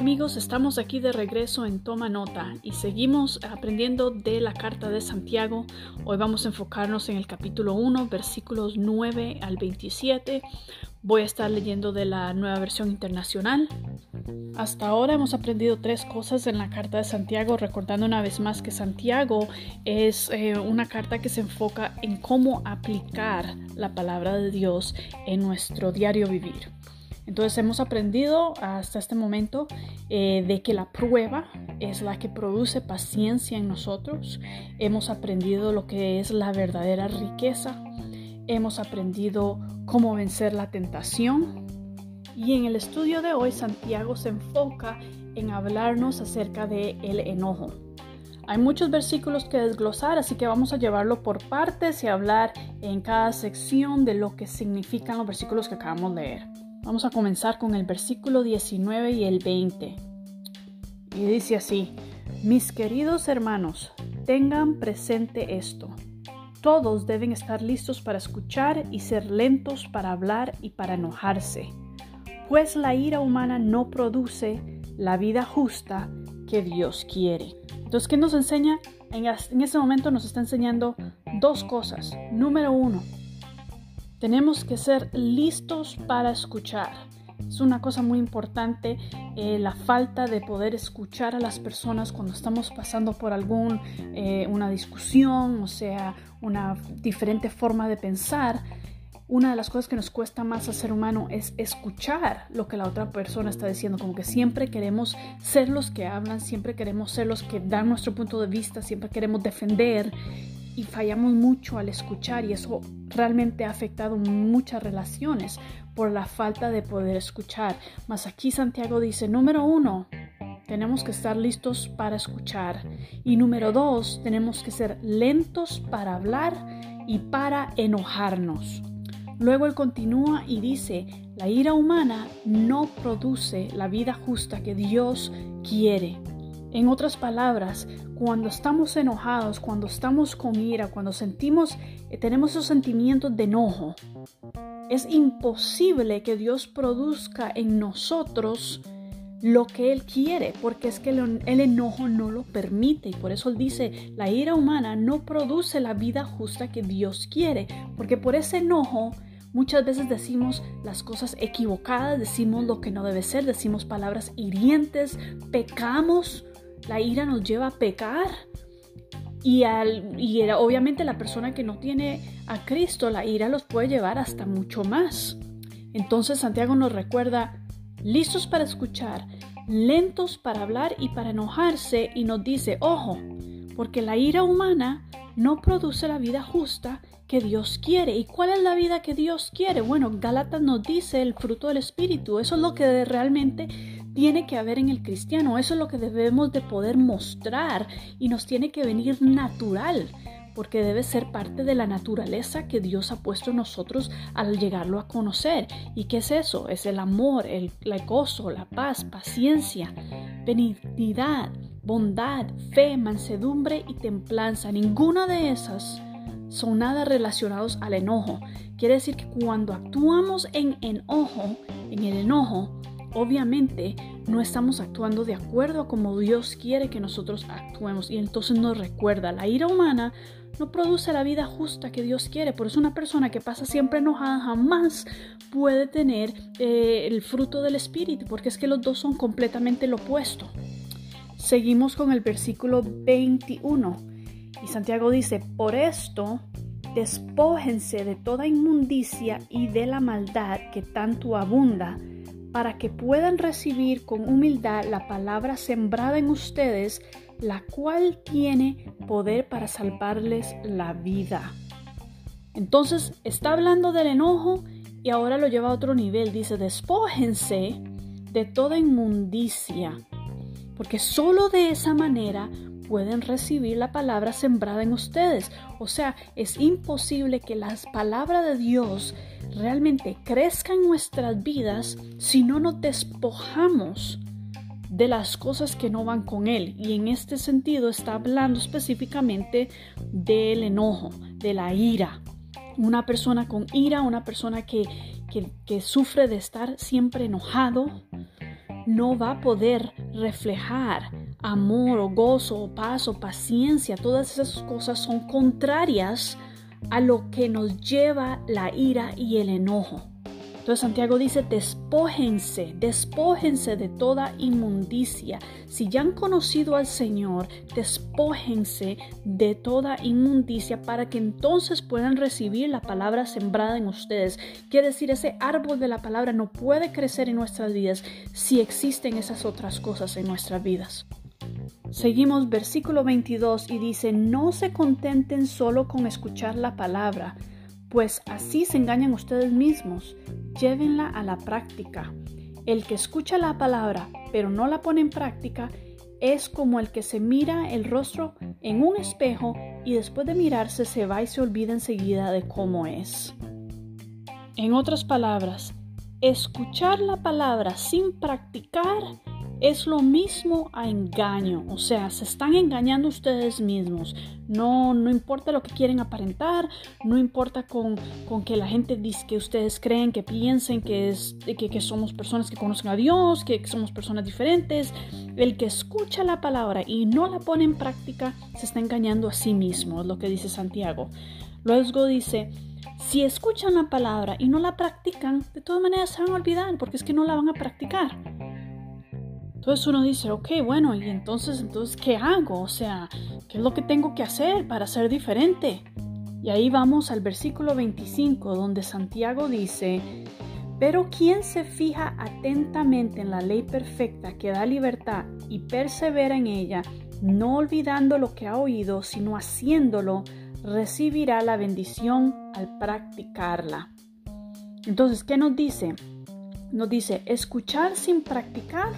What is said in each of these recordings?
amigos? Estamos aquí de regreso en Toma Nota y seguimos aprendiendo de la carta de Santiago. Hoy vamos a enfocarnos en el capítulo 1, versículos 9 al 27. Voy a estar leyendo de la nueva versión internacional. Hasta ahora hemos aprendido tres cosas en la carta de Santiago, recordando una vez más que Santiago es eh, una carta que se enfoca en cómo aplicar la palabra de Dios en nuestro diario vivir. Entonces hemos aprendido hasta este momento eh, de que la prueba es la que produce paciencia en nosotros. Hemos aprendido lo que es la verdadera riqueza. Hemos aprendido cómo vencer la tentación. Y en el estudio de hoy Santiago se enfoca en hablarnos acerca del el enojo. Hay muchos versículos que desglosar, así que vamos a llevarlo por partes y hablar en cada sección de lo que significan los versículos que acabamos de leer. Vamos a comenzar con el versículo 19 y el 20. Y dice así, mis queridos hermanos, tengan presente esto. Todos deben estar listos para escuchar y ser lentos para hablar y para enojarse, pues la ira humana no produce la vida justa que Dios quiere. Entonces, ¿qué nos enseña? En, ese momento nos está enseñando dos cosas. Número uno, tenemos que ser listos para escuchar. Es una cosa muy importante eh, la falta de poder escuchar a las personas cuando estamos pasando por alguna eh, una discusión, o sea, una diferente forma de pensar. Una de las cosas que nos cuesta más al ser humano es escuchar lo que la otra persona está diciendo, como que siempre queremos ser los que hablan, siempre queremos ser los que dan nuestro punto de vista, siempre queremos defender y fallamos mucho al escuchar y eso realmente ha afectado muchas relaciones por la falta de poder escuchar. Mas aquí Santiago dice, número uno, tenemos que estar listos para escuchar y número dos, tenemos que ser lentos para hablar y para enojarnos. Luego él continúa y dice, la ira humana no produce la vida justa que Dios quiere. En otras palabras, cuando estamos enojados, cuando estamos con ira, cuando sentimos, eh, tenemos esos sentimientos de enojo, es imposible que Dios produzca en nosotros lo que Él quiere, porque es que el, el, enojo no lo permite. Y por eso Él dice, la ira humana no produce la vida justa que Dios quiere, porque por ese enojo muchas veces decimos las cosas equivocadas, decimos lo que no debe ser, decimos palabras hirientes, pecamos la ira nos lleva a pecar. Y, al, y era, obviamente la persona que no tiene a Cristo, la ira los puede llevar hasta mucho más. Entonces Santiago nos recuerda, listos para escuchar, lentos para hablar y para enojarse, y nos dice, ojo, porque la ira humana no produce la vida justa que Dios quiere. ¿Y cuál es la vida que Dios quiere? Bueno, Gálatas nos dice el fruto del Espíritu. Eso es lo que realmente tiene que haber en el cristiano. Eso es lo que debemos de poder mostrar y nos tiene que venir natural porque debe ser parte de la naturaleza que Dios ha puesto en nosotros al llegarlo a conocer. ¿Y qué es eso? Es el amor, el, gozo, la paz, paciencia, benignidad, bondad, fe, mansedumbre y templanza. Ninguna de esas son nada relacionados al enojo. Quiere decir que cuando actuamos en enojo, en el enojo, obviamente no estamos actuando de acuerdo a como Dios quiere que nosotros actuemos. Y entonces nos recuerda, la ira humana no produce la vida justa que Dios quiere, por eso una persona que pasa siempre enojada jamás puede tener eh, el fruto del Espíritu, porque es que los dos son completamente lo opuesto. Seguimos con el versículo 21 y Santiago dice, por esto despójense de toda inmundicia y de la maldad que tanto abunda para que puedan recibir con humildad la palabra sembrada en ustedes, la cual tiene poder para salvarles la vida. Entonces está hablando del enojo y ahora lo lleva a otro nivel. Dice, despójense de toda inmundicia, porque solo de esa manera pueden recibir la palabra sembrada en ustedes. O sea, es imposible que las palabras de Dios realmente crezca en nuestras vidas si no nos despojamos de las cosas que no van con Él. Y en este sentido está hablando específicamente del enojo, de la ira. Una persona con ira, una persona que, que sufre de estar siempre enojado, no va a poder reflejar amor o gozo o paz o paciencia. Todas esas cosas son contrarias a lo que nos lleva la ira y el enojo. Santiago dice, despójense, despójense de toda inmundicia. Si ya han conocido al Señor, despójense de toda inmundicia para que entonces puedan recibir la palabra sembrada en ustedes. Quiere decir, ese árbol de la palabra no puede crecer en nuestras vidas si existen esas otras cosas en nuestras vidas. Seguimos versículo 22 y dice, no se contenten solo con escuchar la palabra pues así se engañan ustedes mismos. Llévenla a la práctica. El que escucha la palabra pero no la pone en práctica es como el que se mira el rostro en un espejo y después de mirarse se va y se olvida enseguida de cómo es. En otras palabras, escuchar la palabra sin practicar es lo mismo a engaño, o sea, se están engañando ustedes mismos. No, no importa lo que quieren aparentar, no importa con, con que la gente dice que ustedes creen, que piensen que, es, que, que somos personas que conocen a Dios, que, somos personas diferentes. El que escucha la palabra y no la pone en práctica se está engañando a sí mismo, es lo que dice Santiago. Luego dice, si escuchan la palabra y no la practican, de todas maneras se van a olvidar porque es que no la van a practicar. Entonces uno dice, ok, bueno, y entonces, entonces, ¿qué hago? O sea, ¿qué es lo que tengo que hacer para ser diferente? Y ahí vamos al versículo 25, donde Santiago dice, pero quien se fija atentamente en la ley perfecta que da libertad y persevera en ella, no olvidando lo que ha oído, sino haciéndolo, recibirá la bendición al practicarla. Entonces, ¿qué nos dice? Nos dice, escuchar sin practicar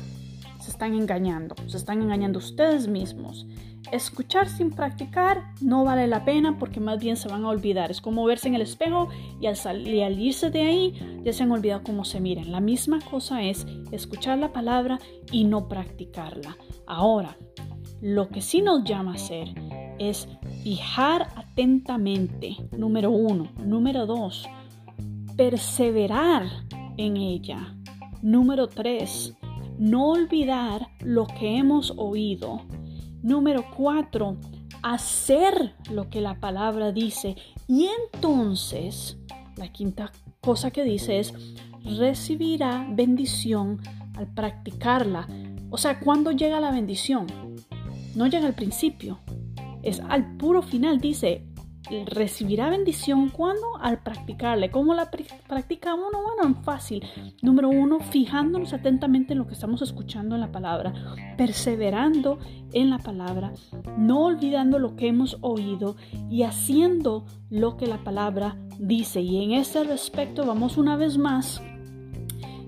se están engañando, se están engañando ustedes mismos. Escuchar sin practicar no vale la pena porque más bien se van a olvidar. Es como verse en el espejo y al, salir, al irse de ahí ya se han olvidado cómo se miren. La misma cosa es escuchar la palabra y no practicarla. Ahora, lo que sí nos llama a hacer es fijar atentamente, número uno. Número dos, perseverar en ella. Número tres, no olvidar lo que hemos oído. Número cuatro, hacer lo que la palabra dice. Y entonces, la quinta cosa que dice es, recibirá bendición al practicarla. O sea, ¿cuándo llega la bendición? No llega al principio, es al puro final. Dice, recibirá bendición cuando al practicarle. ¿Cómo la practica uno? Bueno, fácil. Número uno, fijándonos atentamente en lo que estamos escuchando en la palabra, perseverando en la palabra, no olvidando lo que hemos oído y haciendo lo que la palabra dice. Y en este respecto vamos una vez más.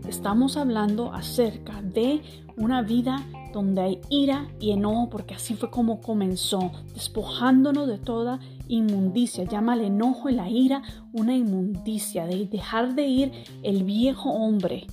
Estamos hablando acerca de una vida donde hay ira y enojo, porque así fue como comenzó, despojándonos de toda inmundicia. Llama el enojo y la ira una inmundicia, de dejar de ir el viejo hombre.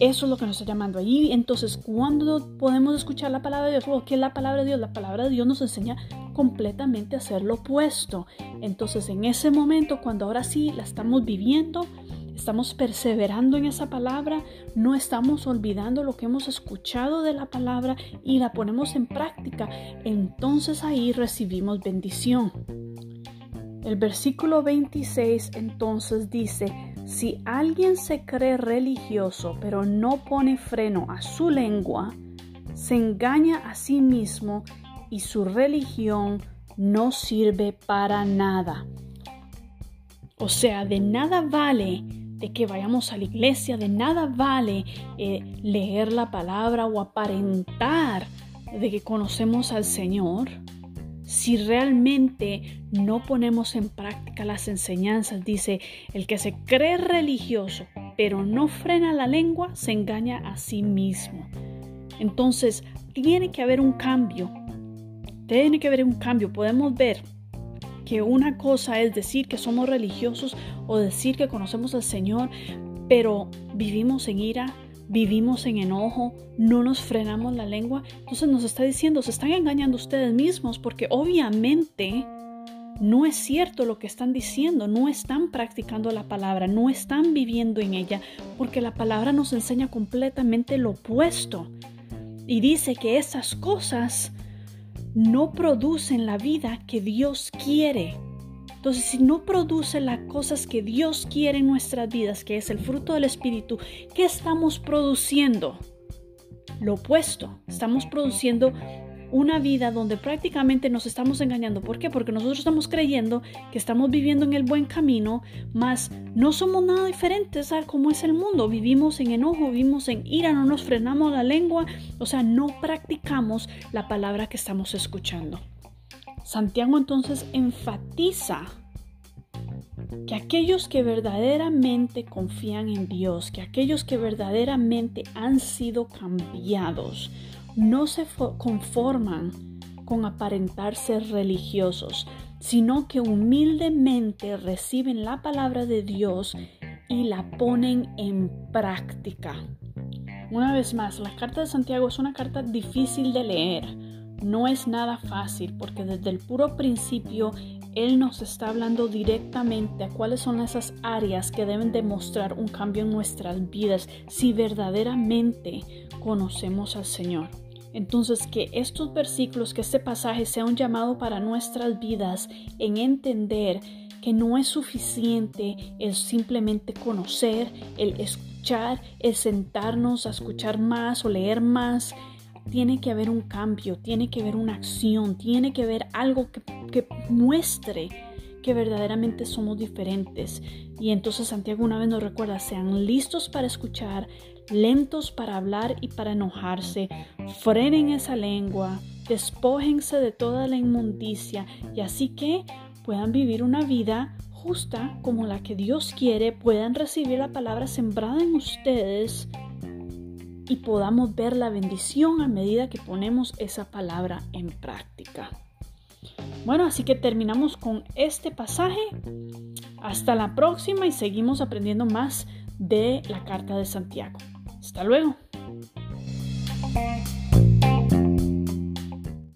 Eso es lo que nos está llamando ahí. Entonces, cuando podemos escuchar la palabra de Dios? ¿Qué es la palabra de Dios? La palabra de Dios nos enseña completamente a hacer lo opuesto. Entonces, en ese momento, cuando ahora sí la estamos viviendo, estamos perseverando en esa palabra, no estamos olvidando lo que hemos escuchado de la palabra y la ponemos en práctica, entonces ahí recibimos bendición. El versículo 26 entonces dice, si alguien se cree religioso pero no pone freno a su lengua, se engaña a sí mismo y su religión no sirve para nada. O sea, de nada vale de que vayamos a la iglesia, de nada vale eh, leer la palabra o aparentar de que conocemos al Señor si realmente no ponemos en práctica las enseñanzas. Dice, el que se cree religioso pero no frena la lengua se engaña a sí mismo. Entonces, tiene que haber un cambio. Tiene que haber un cambio. Podemos ver que una cosa es decir que somos religiosos o decir que conocemos al Señor, pero vivimos en ira, vivimos en enojo, no nos frenamos la lengua. Entonces nos está diciendo, se están engañando ustedes mismos porque obviamente no es cierto lo que están diciendo, no están practicando la palabra, no están viviendo en ella, porque la palabra nos enseña completamente lo opuesto. Y dice que esas cosas no producen la vida que Dios quiere. Entonces, si no produce las cosas que Dios quiere en nuestras vidas, que es el fruto del Espíritu, ¿qué estamos produciendo? Lo opuesto. Estamos produciendo una vida donde prácticamente nos estamos engañando. ¿Por qué? Porque nosotros estamos creyendo que estamos viviendo en el buen camino, mas no somos nada diferentes a cómo es el mundo. Vivimos en enojo, vivimos en ira, no nos frenamos la lengua, o sea, no practicamos la palabra que estamos escuchando. Santiago entonces enfatiza que aquellos que verdaderamente confían en Dios, que aquellos que verdaderamente han sido cambiados, no se conforman con aparentar ser religiosos, sino que humildemente reciben la palabra de Dios y la ponen en práctica. Una vez más, la carta de Santiago es una carta difícil de leer. No es nada fácil porque desde el puro principio Él nos está hablando directamente a cuáles son esas áreas que deben demostrar un cambio en nuestras vidas si verdaderamente conocemos al Señor. Entonces, que estos versículos, que este pasaje sea un llamado para nuestras vidas en entender que no es suficiente el simplemente conocer, el escuchar, el sentarnos a escuchar más o leer más. Tiene que haber un cambio, tiene que haber una acción, tiene que haber algo que, que muestre que verdaderamente somos diferentes. Y entonces Santiago una vez nos recuerda, sean listos para escuchar, lentos para hablar y para enojarse, frenen esa lengua, despójense de toda la inmundicia y así que puedan vivir una vida justa como la que Dios quiere, puedan recibir la palabra sembrada en ustedes y podamos ver la bendición a medida que ponemos esa palabra en práctica. Bueno, así que terminamos con este pasaje. Hasta la próxima y seguimos aprendiendo más de la carta de Santiago. Hasta luego.